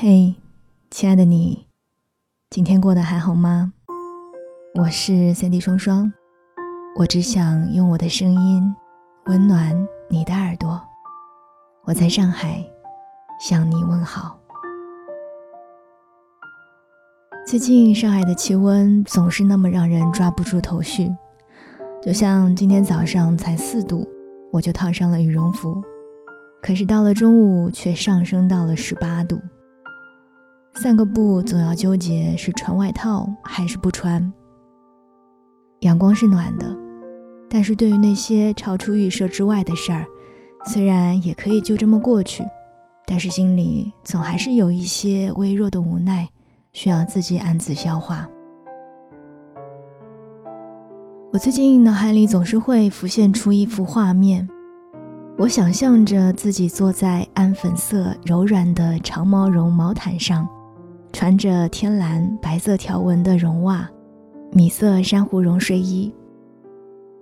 嘿，亲爱的你，今天过得还好吗？我是三 D 双双，我只想用我的声音温暖你的耳朵。我在上海向你问好。最近上海的气温总是那么让人抓不住头绪，就像今天早上才四度，我就套上了羽绒服，可是到了中午却上升到了十八度。散个步总要纠结是穿外套还是不穿。阳光是暖的，但是对于那些超出预设之外的事儿，虽然也可以就这么过去，但是心里总还是有一些微弱的无奈，需要自己暗自消化。我最近脑海里总是会浮现出一幅画面，我想象着自己坐在暗粉色柔软的长毛绒毛毯上。穿着天蓝白色条纹的绒袜，米色珊瑚绒睡衣。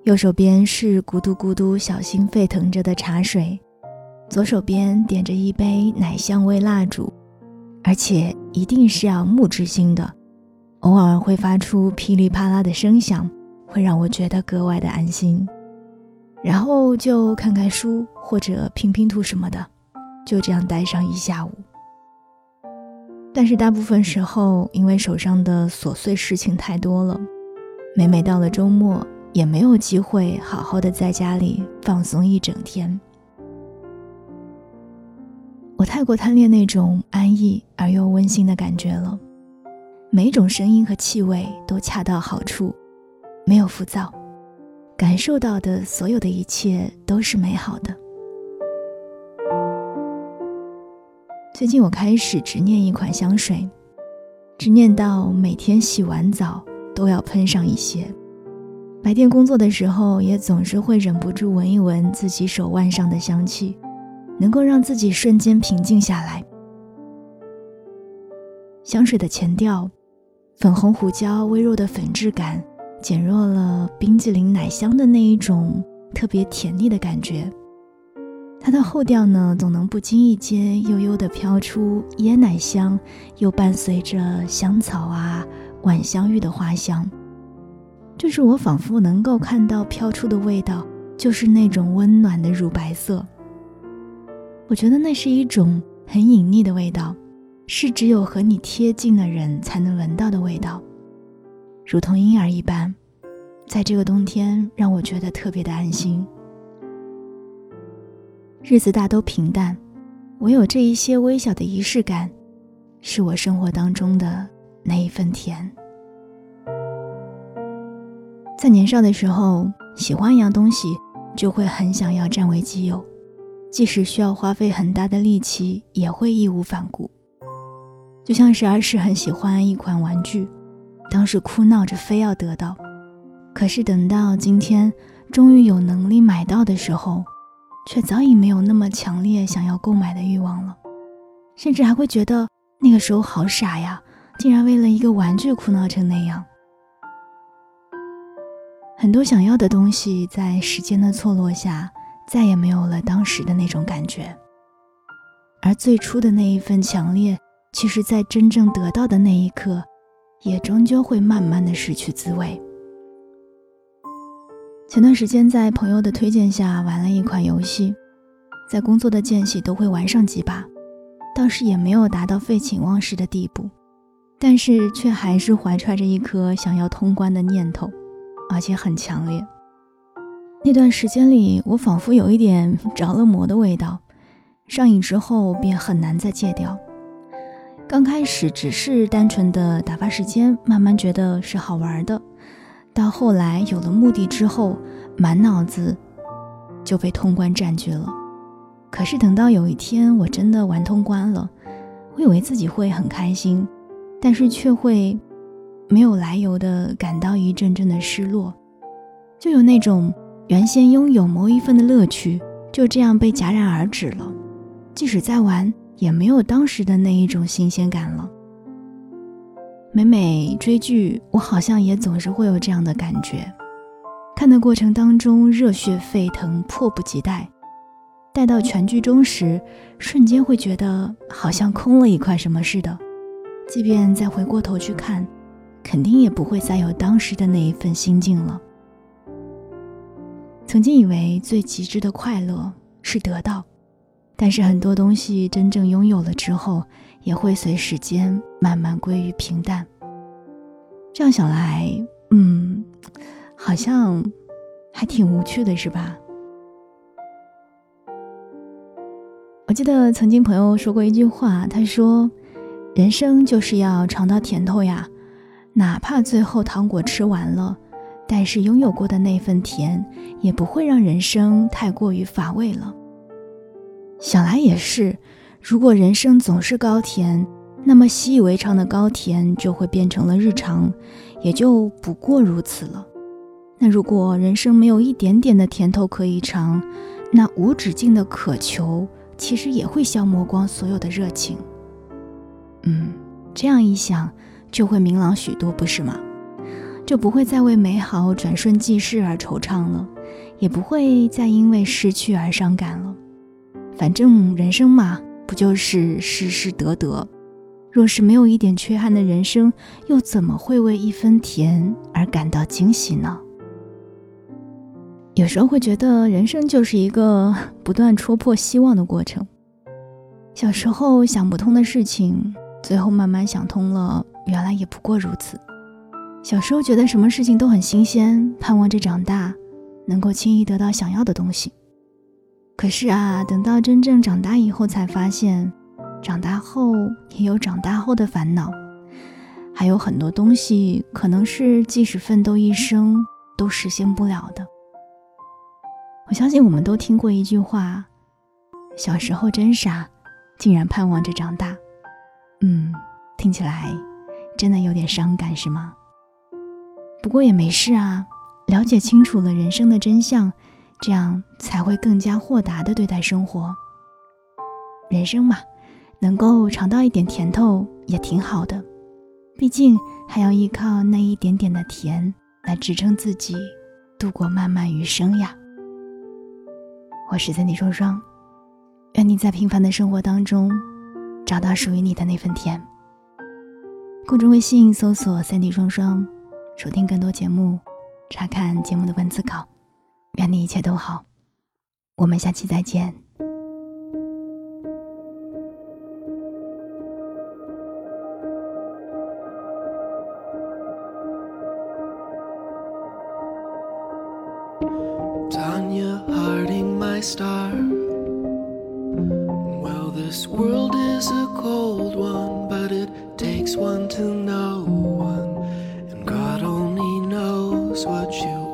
右手边是咕嘟咕嘟小心沸腾着的茶水，左手边点着一杯奶香味蜡烛，而且一定是要木质性的，偶尔会发出噼里啪啦的声响，会让我觉得格外的安心。然后就看看书或者拼拼图什么的，就这样待上一下午。但是大部分时候，因为手上的琐碎事情太多了，每每到了周末，也没有机会好好的在家里放松一整天。我太过贪恋那种安逸而又温馨的感觉了，每一种声音和气味都恰到好处，没有浮躁，感受到的所有的一切都是美好的。最近我开始执念一款香水，执念到每天洗完澡都要喷上一些。白天工作的时候，也总是会忍不住闻一闻自己手腕上的香气，能够让自己瞬间平静下来。香水的前调，粉红胡椒微弱的粉质感，减弱了冰激凌奶香的那一种特别甜腻的感觉。它的后调呢，总能不经意间悠悠地飘出椰奶香，又伴随着香草啊、晚香玉的花香。就是我仿佛能够看到飘出的味道，就是那种温暖的乳白色。我觉得那是一种很隐秘的味道，是只有和你贴近的人才能闻到的味道，如同婴儿一般，在这个冬天让我觉得特别的安心。日子大都平淡，唯有这一些微小的仪式感，是我生活当中的那一份甜。在年少的时候，喜欢一样东西，就会很想要占为己有，即使需要花费很大的力气，也会义无反顾。就像是儿时很喜欢一款玩具，当时哭闹着非要得到，可是等到今天终于有能力买到的时候。却早已没有那么强烈想要购买的欲望了，甚至还会觉得那个时候好傻呀，竟然为了一个玩具哭闹成那样。很多想要的东西在时间的错落下，再也没有了当时的那种感觉，而最初的那一份强烈，其实，在真正得到的那一刻，也终究会慢慢的失去滋味。前段时间在朋友的推荐下玩了一款游戏，在工作的间隙都会玩上几把，倒是也没有达到废寝忘食的地步，但是却还是怀揣着一颗想要通关的念头，而且很强烈。那段时间里，我仿佛有一点着了魔的味道，上瘾之后便很难再戒掉。刚开始只是单纯的打发时间，慢慢觉得是好玩的。到后来有了目的之后，满脑子就被通关占据了。可是等到有一天我真的玩通关了，我以为自己会很开心，但是却会没有来由的感到一阵阵的失落，就有那种原先拥有某一份的乐趣就这样被戛然而止了。即使再玩，也没有当时的那一种新鲜感了。每每追剧，我好像也总是会有这样的感觉：看的过程当中热血沸腾、迫不及待，待到全剧终时，瞬间会觉得好像空了一块什么似的。即便再回过头去看，肯定也不会再有当时的那一份心境了。曾经以为最极致的快乐是得到，但是很多东西真正拥有了之后，也会随时间慢慢归于平淡。这样想来，嗯，好像还挺无趣的，是吧？我记得曾经朋友说过一句话，他说。人生就是要尝到甜头呀，哪怕最后糖果吃完了，但是拥有过的那份甜，也不会让人生太过于乏味了。想来也是，如果人生总是高甜，那么习以为常的高甜就会变成了日常，也就不过如此了。那如果人生没有一点点的甜头可以尝，那无止境的渴求，其实也会消磨光所有的热情。嗯，这样一想，就会明朗许多，不是吗？就不会再为美好转瞬即逝而惆怅了，也不会再因为失去而伤感了。反正人生嘛，不就是失失得得？若是没有一点缺憾的人生，又怎么会为一分甜而感到惊喜呢？有时候会觉得，人生就是一个不断戳破希望的过程。小时候想不通的事情。最后慢慢想通了，原来也不过如此。小时候觉得什么事情都很新鲜，盼望着长大能够轻易得到想要的东西。可是啊，等到真正长大以后，才发现，长大后也有长大后的烦恼，还有很多东西可能是即使奋斗一生都实现不了的。我相信我们都听过一句话：小时候真傻，竟然盼望着长大。嗯，听起来真的有点伤感，是吗？不过也没事啊，了解清楚了人生的真相，这样才会更加豁达的对待生活。人生嘛，能够尝到一点甜头也挺好的，毕竟还要依靠那一点点的甜来支撑自己度过漫漫余生呀。我是三弟双双，愿你在平凡的生活当中。找到属于你的那份甜。公众微信搜索“三 D 双双”，收听更多节目，查看节目的文字稿。愿你一切都好，我们下期再见。This world is a cold one, but it takes one to know one, and God only knows what you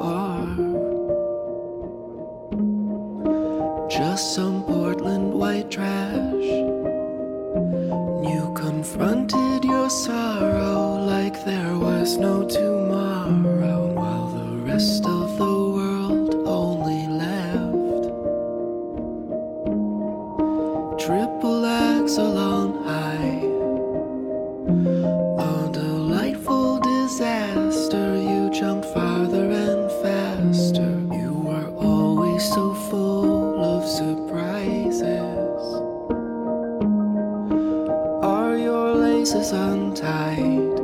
laces untied?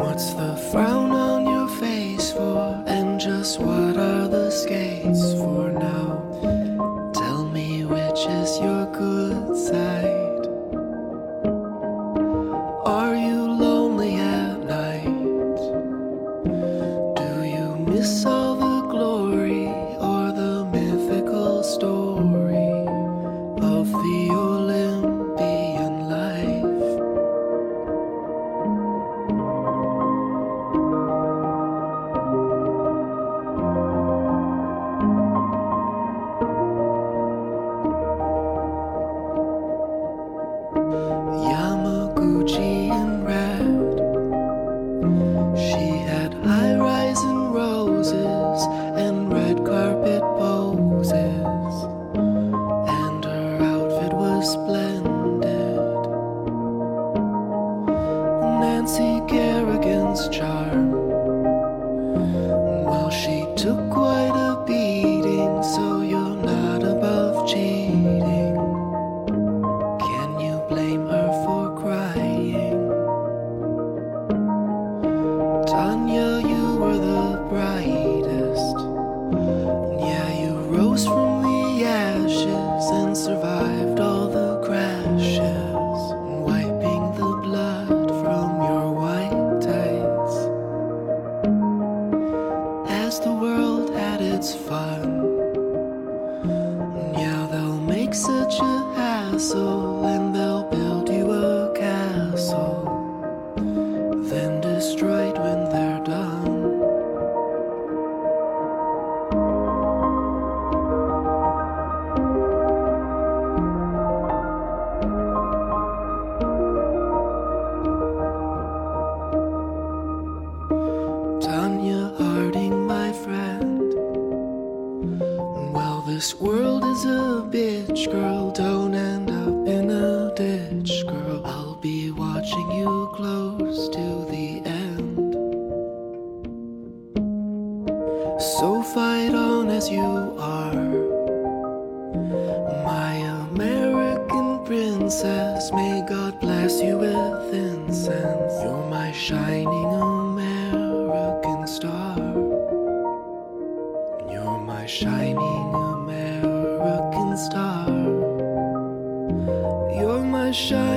What's the frown on 要么孤寂 shining American star. You're my shining.